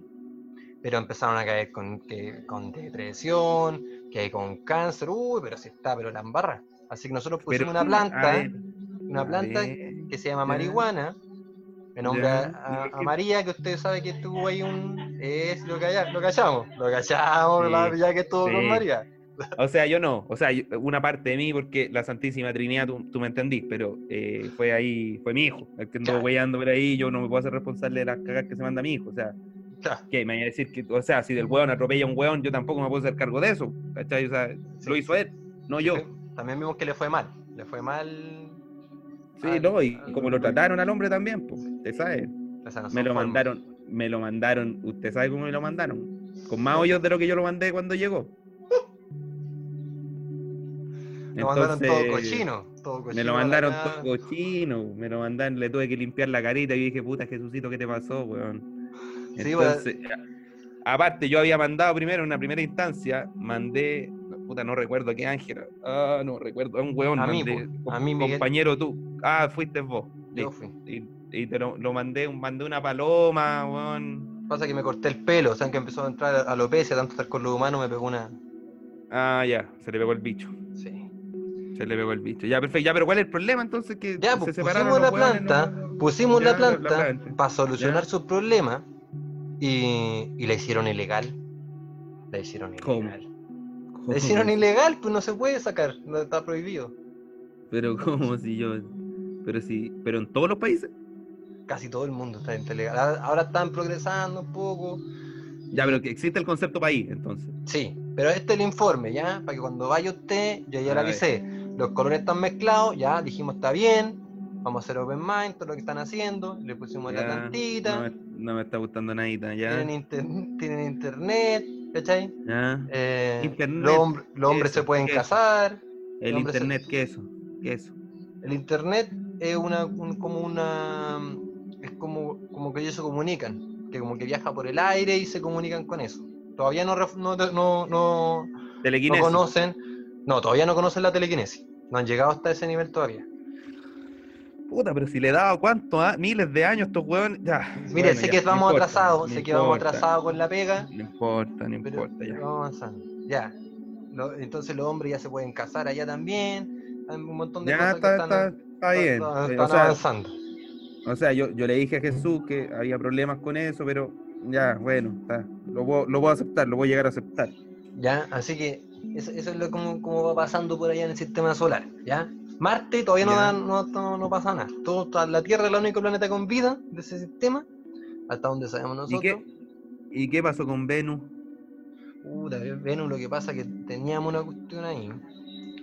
Pero empezaron a caer con, que, con depresión, que con cáncer. Uy, pero si está, pero la embarra. Así que nosotros pusimos Pero, una planta, ver, una planta ver. que se llama marihuana, en nombre a, a- ¿Y a qué- María, que usted sabe que estuvo ahí un... Es lo, calla- lo callamos, lo callamos, Sí, ya que estuvo con sí. María. [laughs] O sea, yo no. O sea, una parte de mí, porque la Santísima Trinidad, tú, tú me entendís, pero eh, fue ahí, fue mi hijo, el que anduvo weyando por ahí. Yo no me puedo hacer responsable de las cagas que se manda mi hijo. O sea, ¿qué? Me vaya a decir que, o sea, si del weón atropella a un weón, yo tampoco me puedo hacer cargo de eso. ¿Cachai? O sea, Sí. lo hizo él, no yo. También vimos que le fue mal, le fue mal... Sí, al- no, y al- como lo trataron al hombre también, pues, usted sabe. o sea, no Me lo formas. mandaron, me lo mandaron, usted sabe cómo me lo mandaron. Con más hoyos de lo que yo lo mandé cuando llegó. Lo mandaron todo cochino, todo Me lo a mandaron todo cochino, me lo mandaron, le tuve que limpiar la carita y dije, puta Jesucito, ¿qué te pasó, weón? Sí, weón. Entonces, a- aparte, yo había mandado primero, en una primera instancia, mandé, puta, no recuerdo a qué ángel, ah, no recuerdo, a un weón, A mí, mandé, a mí, Miguel. compañero tú, ah, fuiste vos, Yo listo. fui. y, y te lo, lo mandé, mandé una paloma, weón, Pasa que me corté el pelo, o sea, que empezó a entrar alopecia, tanto estar con los humanos, me pegó una. ah, ya, se le pegó el bicho. Se le pegó el bicho, ya, perfecto, ya, pero ¿cuál es el problema entonces? Que Ya, se pues separaron pusimos la planta, no- pusimos Ya, la planta para solucionar Ya. sus problemas y, y la hicieron ilegal. La hicieron ¿Cómo? ilegal. La hicieron ilegal, pues no se puede sacar, no está prohibido. Pero como si yo. Pero si. Pero en todos los países. Casi todo el mundo está ilegal. Ahora- están progresando un poco. Ya, pero que existe el concepto país, entonces. Sí, pero este es el informe, ¿ya? Para que cuando vaya usted, yo ya le A ver. avisé. Los colores están mezclados, ya dijimos está bien. Vamos a hacer open mind, todo lo que están haciendo. Le pusimos la plantita. No me, no me está gustando nadita, ya. tienen, inter- tienen internet, ¿cachai? Ya. Eh, Internet, los, hombres- los hombres eso, se pueden casar. El se- internet, ¿qué es eso? ¿Qué es eso? El internet es una un- como una es como como que ellos se comunican, que como que viaja por el aire y se comunican con eso. Todavía no no no, no, no conocen, no, todavía no conocen la telequinesis. No han llegado hasta ese nivel todavía. Puta, pero si le he dado cuánto, ah? miles de años estos huevones. Ya. Mire, Bueno, sé que vamos atrasados, sé que vamos atrasados con la pega, No importa, no importa, ya. vamos avanzando. Ya. Lo- entonces los hombres ya se pueden casar allá también. Hay un montón de Ya cosas está, que están, está, está bien. están- Eh, están o sea, avanzando. O sea, yo, yo le dije a Jesús que había problemas con eso, pero ya, bueno, está. Lo, puedo, lo puedo aceptar, lo voy a llegar a aceptar. ¿ya? Así que eso, eso es lo como, como va pasando por allá en el sistema solar, ¿ya? Marte todavía no, da- no, no, no pasa nada. Todo, la Tierra es el único planeta con vida de ese sistema, hasta donde sabemos ¿Y nosotros. qué, ¿Y qué pasó con Venus? Puta, Venus, lo que pasa es que teníamos una cuestión ahí.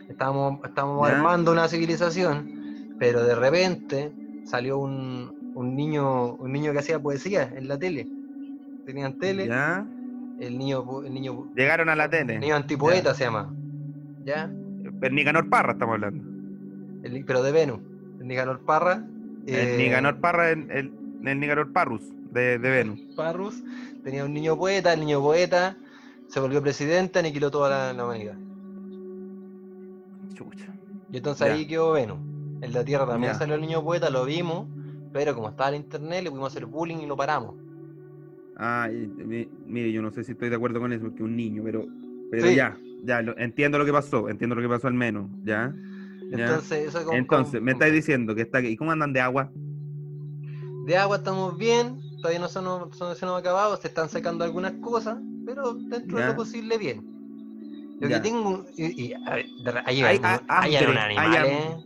Estábamos, estábamos Ya. armando una civilización, pero de repente salió un, un niño un niño que hacía poesía en la tele. Tenían tele, ¿Ya? El niño el niño, Llegaron a la tele. el niño antipoeta se llama. ¿Ya? El Nicanor Parra estamos hablando. El- pero de Venus. El Nicanor Parra. El eh, Nicanor Parra, el, el, el Nicanor Parrus de, de Venus. Parrus tenía un niño poeta, el niño poeta se volvió presidente, aniquiló toda la, la humanidad. Chucha. Y entonces Ya. ahí quedó Venus. En la Tierra también Ya. salió el niño poeta, lo vimos, pero como estaba el internet le pudimos hacer bullying y lo paramos. Ah, mire, yo no sé si estoy de acuerdo con eso, porque un niño, pero, pero Sí. ya, ya, lo- entiendo lo que pasó, entiendo lo que pasó al menos, ¿ya? Ya. Entonces, eso Entonces, me estáis diciendo que está ¿y cómo andan de agua? De agua estamos bien, todavía no se nos, no se nos ha acabado, se están sacando algunas cosas, pero dentro de Ya. lo posible bien. Lo Ya. que tengo. Y, y, a ver, de Hay hay, ha- hay hambre, animal, ¿eh?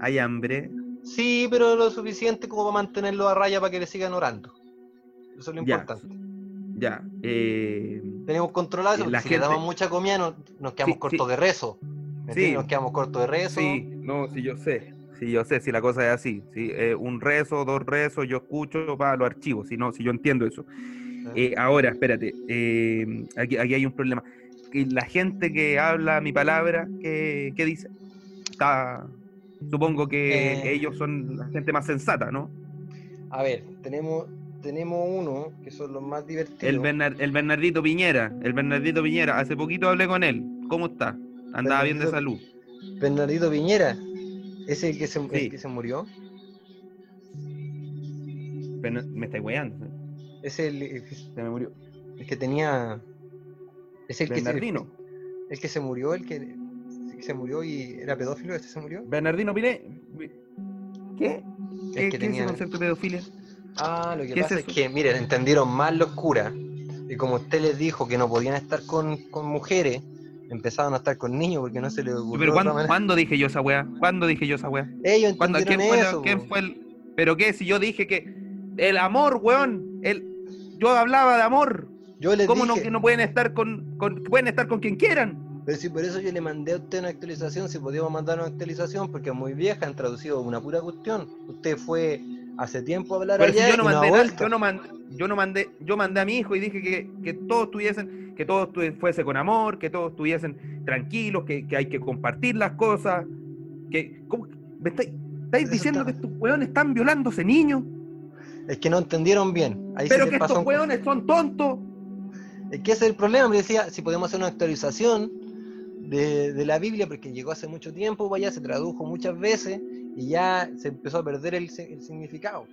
Hay hambre, Sí, pero lo suficiente como para mantenerlo a raya para que le sigan orando. Eso es lo Ya. importante. ya. eh, Tenemos controlado eso, La si le damos gente- mucha comida no- nos quedamos Sí, cortos sí. de rezo. ¿Me Sí. Nos quedamos cortos de rezo. sí, no, sí, yo sé, sí, yo sé, si la cosa es así, sí, eh, un rezo, dos rezos, yo escucho, para los archivos, si no, si yo entiendo eso. Eh, ahora, espérate, eh, aquí, aquí hay un problema. La gente que habla mi palabra, ¿qué, qué dice? Está, supongo que Eh. ellos son la gente más sensata, ¿no? A ver, tenemos, tenemos uno que son los más divertidos. El, Bernar- el Bernardito Piñera, el Bernardito Piñera, hace poquito hablé con él. ¿Cómo está? Andaba bien de salud. Bernardito Piñera. ¿Es el que se, el que se murió? Me estáis weando. Es el, el que- Se me murió. el que tenía. Es el que, se, el que se murió, el que, el que se murió y era pedófilo, este se murió. Bernardino Piñera. ¿Qué? El ¿Qué, que qué es tenía- concepto de pedofilia? Ah, lo que ¿Qué es pasa es, que, miren, entendieron mal los curas. Y como usted les dijo que no podían estar con, con mujeres, empezaron a estar con niños porque no se les ocurrió. Pero ¿cuándo, manera. ¿cuándo dije yo esa weá? ¿Cuándo dije yo esa weá? Ellos ¿Cuándo, entendieron ¿Quién, fue, eso. quién po. fue el.? ¿Pero qué? Si yo dije que. El amor, weón. El, yo hablaba de amor. Yo les ¿Cómo no, que no pueden estar con, con- Pueden estar con quien quieran? pero si por eso yo le mandé a usted una actualización, si podíamos mandar una actualización, porque es muy vieja, han traducido una pura cuestión. Usted fue hace tiempo hablar Pero si allá yo no mandé yo no mandé, yo no mandé, yo mandé a mi hijo y dije que, que todos tuviesen, que todos fuese con amor, que todos estuviesen tranquilos, que, que hay que compartir las cosas. Que, ¿cómo- ¿Me estáis, estáis diciendo está- que estos weones están violándose niños? Es que no entendieron bien. Ahí Pero que estos un- weones son tontos. Es que ese es el problema, me decía, si podemos hacer una actualización de, de la Biblia, porque llegó hace mucho tiempo, vaya, se tradujo muchas veces y ya se empezó a perder el, el significado.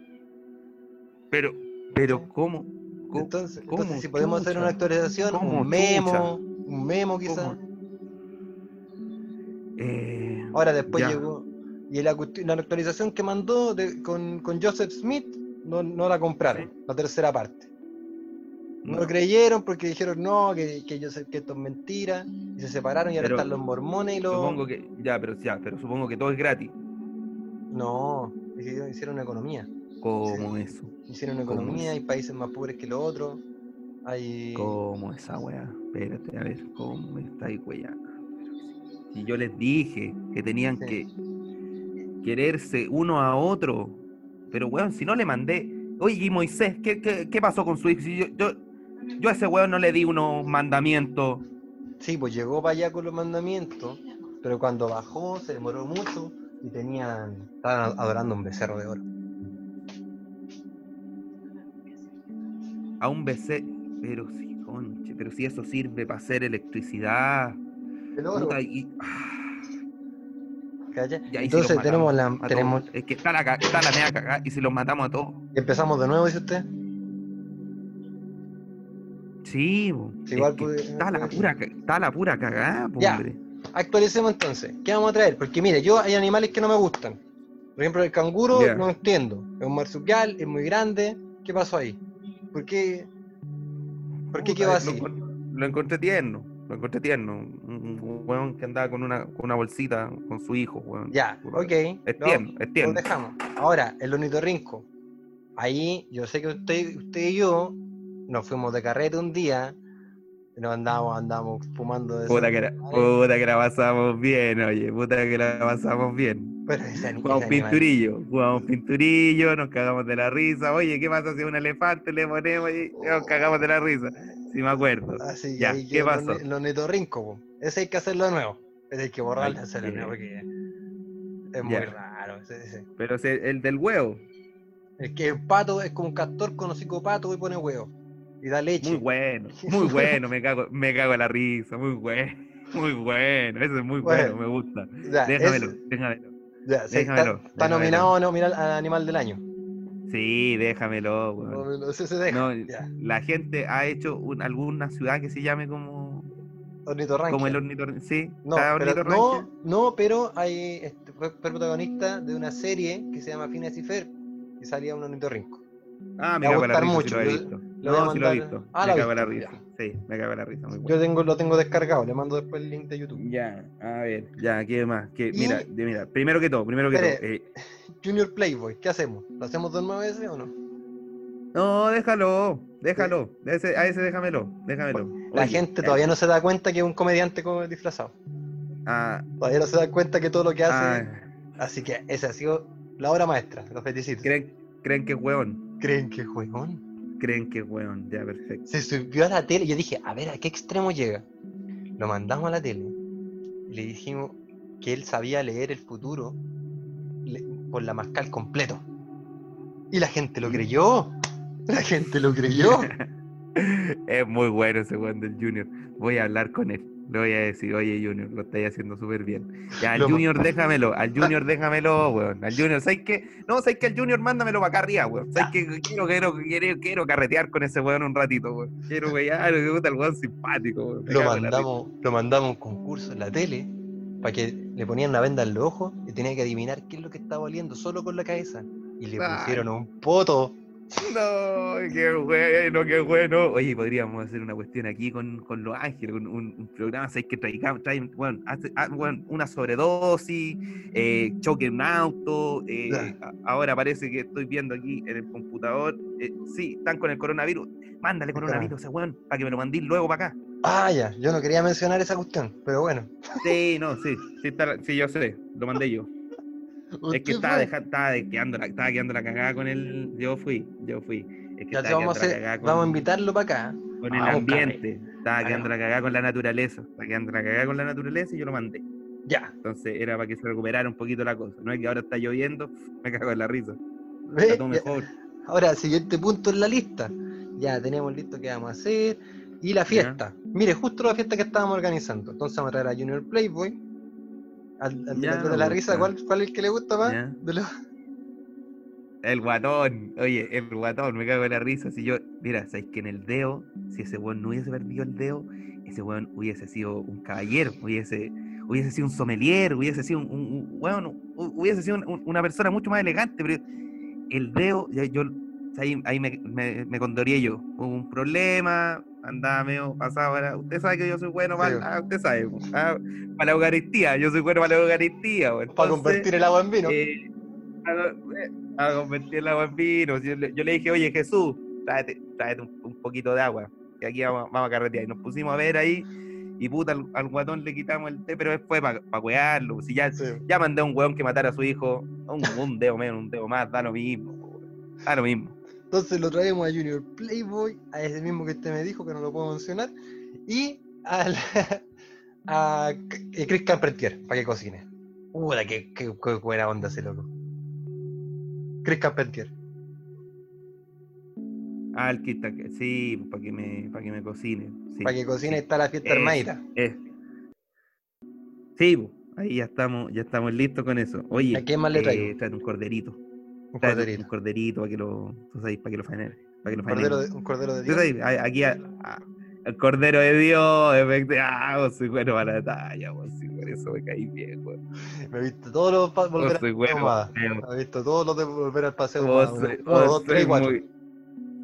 Pero, pero, ¿cómo? ¿Cómo? Entonces, cómo, entonces si podemos hacer una actualización, ¿Cómo, un memo, un memo quizás. Eh, Ahora después ya. llegó, y la, la actualización que mandó de- con, con Joseph Smith, no, no la compraron, la tercera parte. No, no. lo creyeron porque dijeron no, que, que, Joseph- que esto es mentira, y se separaron y ahora están los mormones y los... Supongo que, ya, pero ya, pero supongo que todo es gratis. No, hicieron, hicieron una economía. ¿Cómo eso? Hicieron una ¿Cómo economía, hay países más pobres que los otros. Hay... ¿Cómo esa weá? Espérate, a ver, ¿cómo me estáis weyando? Si yo les dije que tenían Sí. que quererse uno a otro, pero weón, si no le mandé, oye, y Moisés, ¿qué, qué, qué pasó con su hijo? Si yo, yo, yo a ese weón no le di unos mandamientos. Sí, pues llegó para allá con los mandamientos, pero cuando bajó se demoró mucho y tenían... Estaban adorando un becerro de oro. A un BC, pero sí, conche, pero si eso sirve para hacer electricidad. El oro, puta, y- los Entonces tenemos la... Tenemos... Es que está la, está la media cagada, y si los matamos a todos. Empezamos de nuevo, dice usted. Sí, igual puede- está, la pura, está la pura cagada, Ya. hombre. Actualicemos entonces. ¿Qué vamos a traer? Porque mire, yo hay animales que no me gustan. Por ejemplo, el canguro Ya. no entiendo. Es un marsupial, es muy grande. ¿Qué pasó ahí? ¿Por qué? ¿Por qué quedó lo así? encon- Lo encontré tierno, lo encontré tierno. Un, un weón que andaba con una, con una bolsita con su hijo, weón. Ya, ok. Es lo- tierno, es Lo tierno. dejamos. Ahora, el ornitorrinco. Ahí, yo sé que usted, usted y yo nos fuimos de carrete un día. y Nos andamos, andamos fumando de Puta que, la, puta que la pasamos bien, oye, puta que la pasamos bien. Pero ese ani- Jugamos animal- pinturillo, jugamos pinturillo, nos cagamos de la risa. Oye, ¿qué pasa si un elefante le ponemos y nos cagamos de la risa? Sí, me acuerdo. Así Ya, ¿qué el pasó? El ornitorrinco. po. Ese hay que hacerlo de nuevo. Ese hay que borrarlo hacerlo de nuevo porque es muy Ya. raro. ese- ese. Pero el del huevo, El que es pato es como un castor con hocico pato y pone huevo. Y da leche. muy bueno, muy bueno, me cago, me cago en la risa, muy bueno, [laughs] muy bueno, ese es muy bueno, Bueno. me gusta. Ya, Déjamelo, déjamelo. ya, déjamelo, está, nominado a nominar al animal del año. Sí, déjamelo, weón. No, no, ese se deja. No, ya. la gente ha hecho un- alguna ciudad que se llame como, Ornitorranquia. como el. Sí, No, pero, no, no, pero hay, este, fue protagonista de una serie que se llama Phineas y Ferb y salía un ornitorrinco. Ah, me va a cago en la gustar risa, mucho, sí lo he visto. Lo No, sí lo he visto. Ah, me ¿lo cago en la risa. Sí, me cago en la risa, muy bueno. Yo tengo, lo tengo descargado, le mando después el link de YouTube. Ya, a ver, ya, ¿qué más? ¿Qué, Y- mira, mira, primero que todo, primero que Espere. todo. eh, [laughs] Junior Playboy, ¿qué hacemos? ¿Lo hacemos de nuevo ese o no? no, déjalo, déjalo. A ese, a ese déjamelo, déjamelo. La Oye, gente eh, todavía no se da cuenta que es un comediante disfrazado. Ah, Todavía no se da cuenta que todo lo que hace. ah, Así que esa ha sido la obra maestra. Los felicito. ¿creen, ¿Creen que es hueón? ¿Creen que es juegón? Creen que es hueón, ya, perfecto. Se subió a la tele. Yo dije, a ver, ¿a qué extremo llega? Lo mandamos a la tele. Y le dijimos que él sabía leer el futuro con la mascal completo. Y la gente lo creyó. La gente lo creyó. [laughs] es muy bueno ese weón del Junior. Voy a hablar con él. Le voy a decir, oye Junior, lo estáis haciendo súper bien. Ya, al Lo Junior déjamelo, al Junior déjamelo, weón. Al Junior, ¿sabes qué? No, ¿sabes que Al Junior mándamelo para acá arriba, weón. ¿Sabes que quiero, quiero, quiero, quiero carretear con ese weón un ratito, weón. Quiero, weón, me gusta el weón simpático, weón. Lo mandamos, lo mandamos a un concurso en la tele para que le ponían una venda en los ojos y tenía que adivinar qué es lo que estaba oliendo solo con la cabeza. Y le pusieron un poto. No, qué bueno, qué bueno. Oye, podríamos hacer una cuestión aquí con, con Los Ángeles, con un, un programa, ¿sabes? Que traigamos, traen, bueno, hace- ah, bueno, una sobredosis, eh, choque en un auto. eh, ahora parece que estoy viendo aquí en el computador. eh, sí, están con el coronavirus. Mándale coronavirus a ese weón para que me lo mandéis luego para acá. Ah, ya, yo no quería mencionar esa cuestión, pero bueno. Sí, no, sí, sí, está- sí, yo sé, lo mandé yo. Es que estaba, deja- estaba, quedando la, estaba quedando la cagada con el. Yo fui, yo fui. Es que Ya estaba te vamos a, hacer- con- vamos a invitarlo para acá. con el Vamos, ambiente. Estaba Hagamos. quedando la cagada con la naturaleza. Estaba quedando la cagada con la naturaleza y yo lo mandé. Ya. Entonces era para que se recuperara un poquito la cosa. No es que ahora está lloviendo, [laughs] me cago en la risa. Está todo Ya. mejor. Ahora, siguiente punto en la lista. Ya tenemos listo qué vamos a hacer. Y la fiesta. Mire, justo la fiesta que estábamos organizando. Entonces vamos a traer a Junior Playboy. Al, al Ya, de la risa. ¿cuál, ¿cuál es el que le gusta más? El guatón, oye, el guatón, me cago en la risa. Si yo, mira, sabéis que en el dedo, si ese weón no hubiese perdido el dedo, ese weón hubiese sido un caballero, hubiese, hubiese sido un sommelier, hubiese sido un, un- un- weón, hu- hubiese sido un- un- una persona mucho más elegante, pero el dedo, yo, ahí, ahí me, me, me yo. Hubo un problema, andaba medio pasado, ahora, usted sabe que yo soy bueno para, ah, usted sabe, ah, para la Eucaristía, yo soy bueno para la Eucaristía, para convertir el agua en vino. eh, a, a convertir el agua en vino. Yo le, yo le dije, oye Jesús, tráete, tráete un, un poquito de agua, que aquí vamos, vamos a carretear. Y nos pusimos a ver ahí, y puta, al, al guatón le quitamos el té, pero fue para pa cuidarlo. Si ya, Sí. ya mandé a un weón que matara a su hijo, un, un dedo menos, un dedo más, da lo mismo. Da lo mismo. Entonces lo traemos a Junior Playboy, a ese mismo que usted me dijo, que no lo puedo mencionar, y al, [laughs] a Chris Carpentier, para que cocine. Puta, qué, qué, qué buena onda ese loco. Chris Carpentier. Ah, el que está, sí, para que me, para que me cocine. Sí, Para que cocine sí. está la fiesta Eh, hermanita. eh. Sí, ahí ya estamos, ya estamos listos con eso. Oye, ¿A quién más le traigo? eh, tráete un corderito. Un Tráete corderito. Un corderito para que lo, para que lo. Para que lo Un cordero de, un cordero de Dios. aquí a- a- el cordero de Dios, efectivamente. Ah, vos soy bueno para la talla, vos sí, por eso me caí bien. Me he visto todos los pa- volver al bueno. Eh, Me he visto todos los de volver al paseo Vos Humada. soy- Uno, vos dos, tres y soy cuatro. muy-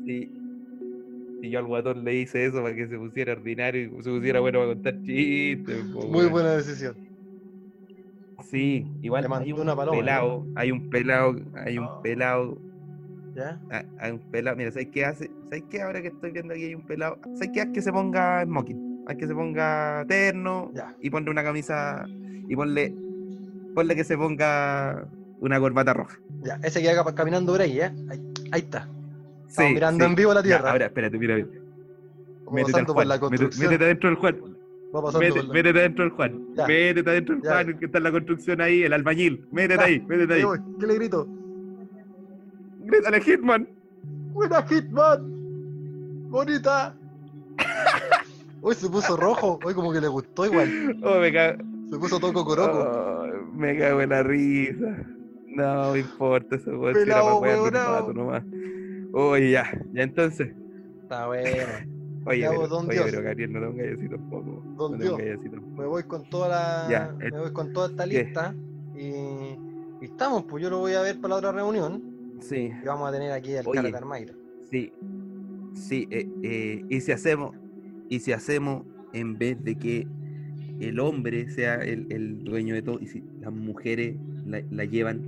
Sí. Y yo al guatón le hice eso para que se pusiera ordinario y se pusiera bueno para contar chistes. po, Muy buena decisión. Sí, igual hay un una paloma, ¿no? pelado, hay un pelado, hay un Oh. pelado, ¿Ya? ah, hay un pelado, mira, ¿sabes qué hace? ¿Sabes qué? Ahora que estoy viendo aquí hay un pelado, ¿sabes qué? Haz que se ponga smoking, haz que se ponga terno Ya. y ponle una camisa y ponle, ponle que se ponga una corbata roja. Ya. Ese que haga caminando por ahí, ¿eh? Ahí, ahí está. Estamos Sí, mirando sí. en vivo la Ya, tierra. ahora, espérate, mira, mira. Métete al Juan, la métete- métete adentro del Juan. Pasando Mete- por la- Métete adentro del Juan. Ya. Métete adentro del Ya. Juan, que está en la construcción ahí, el albañil. Métete Ya. ahí, métete ahí. Voy. ¿Qué le grito? Grítale, Hitman. ¡Buena Hitman! ¡Bonita! Hoy se puso rojo. Hoy como que le gustó igual. Oh, me cago. Se puso todo cocoroco. Oh, me cago en la risa. No me importa eso, weón. Rato nomás. Oye, ya, ya entonces. Está bueno. Oye, pero, don oye, Dios. pero Gabriel, no tengo así tampoco. Don no Dios. así tampoco. Me voy con toda la. Ya, me eh, voy con toda esta lista. Y, y estamos, pues yo lo voy a ver para la otra reunión. Sí, Y vamos a tener aquí al de Armaira. sí. Sí, eh, eh, y si hacemos, y si hacemos, en vez de que el hombre sea el, el dueño de todo, y si las mujeres la, la llevan,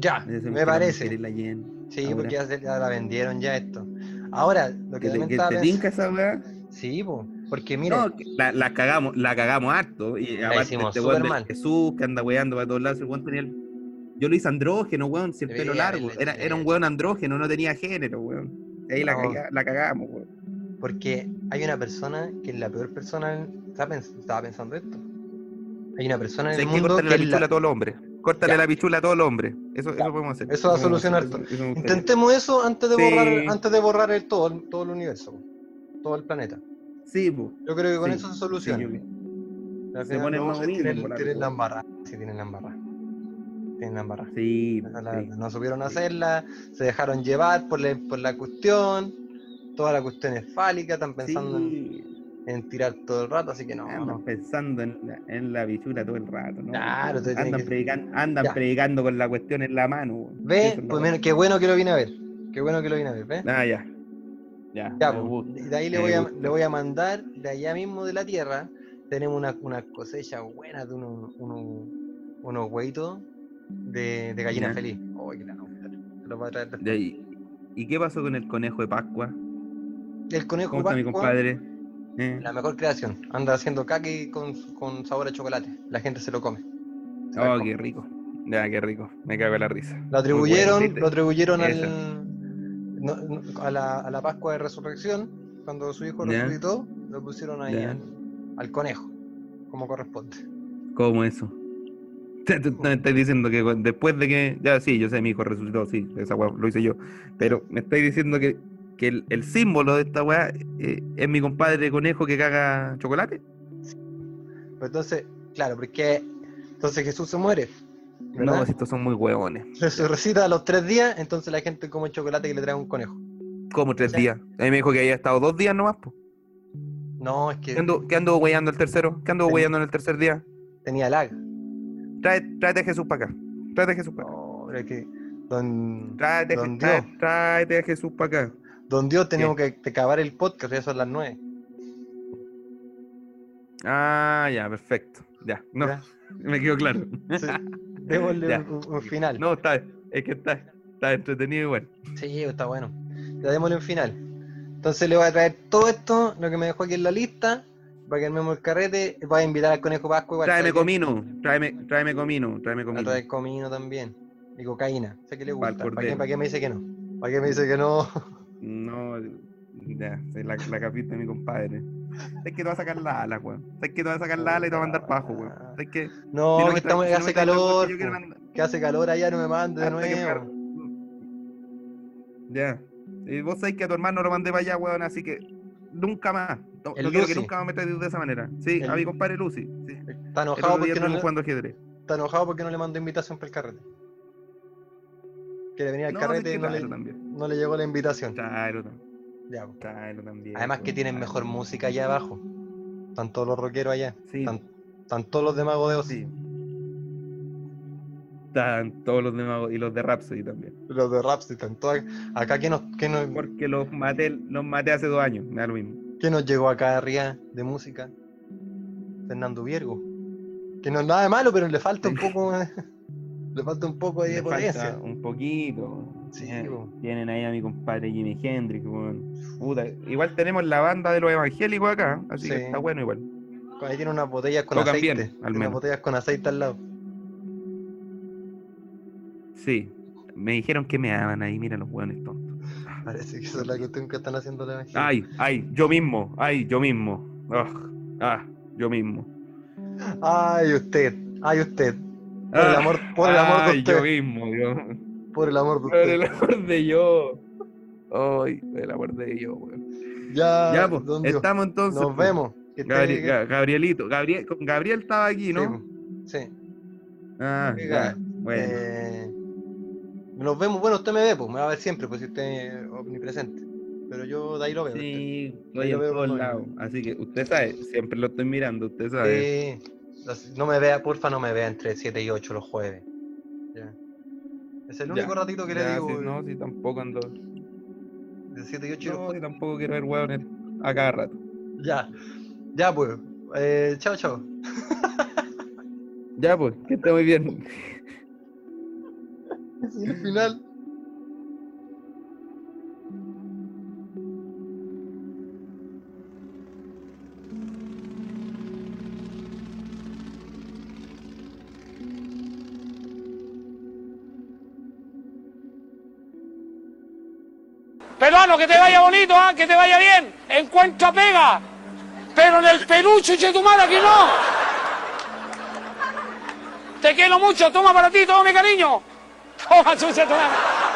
Ya, que me parece. la lleven. Sí, ahora. porque ya, se- ya la vendieron ya esto. Ahora, lo que ¿Que que te tinca esa weá? Sí, po, porque mire, No, que la, la cagamos, la cagamos harto. Y aparte hicimos este weón del. Jesús que anda weando para todos lados, el weón tenía el- Yo lo hice andrógeno, weón, sin el pelo largo. Era, era un weón andrógeno, no tenía género, weón. Y ahí la, caga- la cagamos, weón. porque hay una persona que es la peor persona. en- Estaba, pens- estaba pensando esto. Hay una persona en el que mundo que la es la- a todos los hombres. Córtale Ya. la pichula a todos los hombres. Eso, eso podemos hacer. Eso va a solucionar todo. eso- eso. Intentemos eso antes de Sí. borrar, antes de borrar el todo, el- todo el universo, todo el planeta. Sí, pues. Yo creo que con Sí, eso se sí, soluciona. Al se pone más tienen, tienen la cosa. embarrada. Sí, tienen la embarrada. Tienen la embarrada. Sí, sí. No supieron hacerla, se dejaron llevar por la, por la cuestión. Toda la cuestión es fálica, están pensando en, Sí. En tirar todo el rato, así que no. Andan no. pensando en la, en la pichula todo el rato, ¿no? Claro, andan, que- predicando, andan Ya. predicando con la cuestión en la mano. Ve, pues mira, qué bueno que lo vine a ver. Qué bueno que lo vine a ver, ¿ves? Ah, ya. Ya, Ya, pues, de ahí le voy, a, le voy a mandar, de allá mismo de la tierra, tenemos una, una cosecha buena de unos, unos, unos hueitos de, de gallina Ya. feliz. Oh, que la. Te lo voy a traer. De ahí. ¿Y qué pasó con el conejo de Pascua? El conejo ¿Cómo está mi Pascua, compadre? ¿Eh? la mejor creación. Anda haciendo kaki con, con sabor a chocolate. La gente se lo come. Se Oh, come. qué rico. Ya, qué rico. Me cago en la risa. Lo atribuyeron, lo atribuyeron al, no- no- a, la, a la Pascua de Resurrección, cuando su hijo Ya. resucitó, lo pusieron ahí al, al conejo, como corresponde. ¿Cómo eso? Te- te- Me estáis diciendo que después de que. Ya, sí, yo sé, mi hijo resucitó, sí, esa lo hice yo. Pero me estáis diciendo que, que el, el símbolo de esta weá eh, es mi compadre conejo que caga chocolate. Pues entonces, claro, porque entonces Jesús se muere. No, ¿verdad? si estos son muy huevones. Se recita a los tres días, entonces la gente come chocolate que le trae un conejo. Como tres días. A mí me dijo que había estado dos días nomás, po. No, es que ¿Qué ando, qué ando weyando el tercero? ¿Qué ando weyando en el tercer día? tenía lag. Trae, tráete a Jesús para acá. Tráete a Jesús para acá. No, pero es que don, Tráete, don Dios, tráete a Jesús para acá. Don Dios tenemos que, que acabar el podcast, ya son las nueve. Ah, ya, perfecto. Ya, no, ¿ya? [laughs] me quedó claro. Sí, [laughs] Démosle un, final. No, está, es que está, está entretenido igual. Sí, está bueno. Ya démosle un final. Entonces le voy a traer todo esto, lo que me dejó aquí en la lista, para que armemos el carrete. Voy a invitar al conejo Pascua igual. Tráeme ¿sabe qué? comino, tráeme, tráeme comino, tráeme comino. traer comino también. Y cocaína. Sé que le gusta. ¿Para qué, para qué me dice que no? ¿Para qué me dice que no? [laughs] No, ya, la, la capita de mi compadre. Es que te va a sacar la ala, weón. Es que te va a sacar la ala y te va a mandar pajo, weón. Es que. No, si no que estamos, si no hace calor. que yo quiero po. mandar- Que hace calor allá, no me mande de que nuevo. Ya. Y vos sabés que a tu hermano lo mandé para allá, weón, así que nunca más. No, El no quiero que nunca me traigas de esa manera. Sí, a mi compadre Lucy. Sí. Está enojado, porque no le, jugando ajedrez. está enojado porque no le mandó invitación para el carrete. Quiere venir al No, carrete y no claro, le, también. no le llegó la invitación. Claro, Ya, claro, también. Además que pues, tienen mejor música allá abajo. Están todos los rockeros allá. Sí, Están, están todos los de Mago de Oz. sí. Están todos los de Mago y los de Rhapsody también. Los de Rhapsody están todos. Acá, ¿qué nos, qué nos, Porque los maté, los maté hace dos años, me da lo mismo. qué nos llegó acá arriba de música? Fernando Viergo. Que no es nada de malo, pero le falta un poco. [laughs] le falta un poco ahí de potencia. un poquito. Sí, Tienen- ahí a mi compadre Jimi Hendrix. Puta, Igual tenemos la banda de los evangélicos acá, así que está bueno igual. Ahí tiene unas botellas con Tocan aceite. bien, al Tiene unas botellas con aceite al lado. Sí. Me dijeron que me aman ahí, mira los hueones tontos. Parece que esa es la cuestión que están haciendo la evangelio. Ay, ay, yo mismo, ay, yo mismo. Ah, yo mismo. Ay, usted. Ay, usted. Por el Ah, amor, por el amor de usted. yo mismo, yo. Por el amor de Por usted. el amor de yo. Ay, por el amor de yo, weón. Ya, Ya, pues, Dios. estamos entonces. Nos pues. vemos. Ga- Gabrielito, Gabriel, Gabriel estaba aquí, ¿no? Sí. Ah, ya, bueno. Eh, nos vemos, bueno, usted me ve, pues me va a ver siempre, pues si usted es omnipresente. Pero yo de ahí lo veo. Sí, estoy lo en veo todos lados. Así que usted sabe, siempre lo estoy mirando, usted sabe. Sí. Los- No me vea, porfa, no me vea entre 7 y 8 los jueves. Ya. Es el único ratito que le ya, digo. eh, no, si tampoco ando. De 7 y 8 los No, jueves. si tampoco quiero ver hueones a cada rato. Ya. Ya, pues. Eh, chao, chao. Ya, pues, que esté muy bien. [laughs] Y al final. Que te vaya bonito, ¿ah? que te vaya bien. Encuentra pega. Pero en el peluche, che, tu madre, aquí no. Te quiero mucho, toma para ti, toma mi cariño. Toma, chucha, tu madre.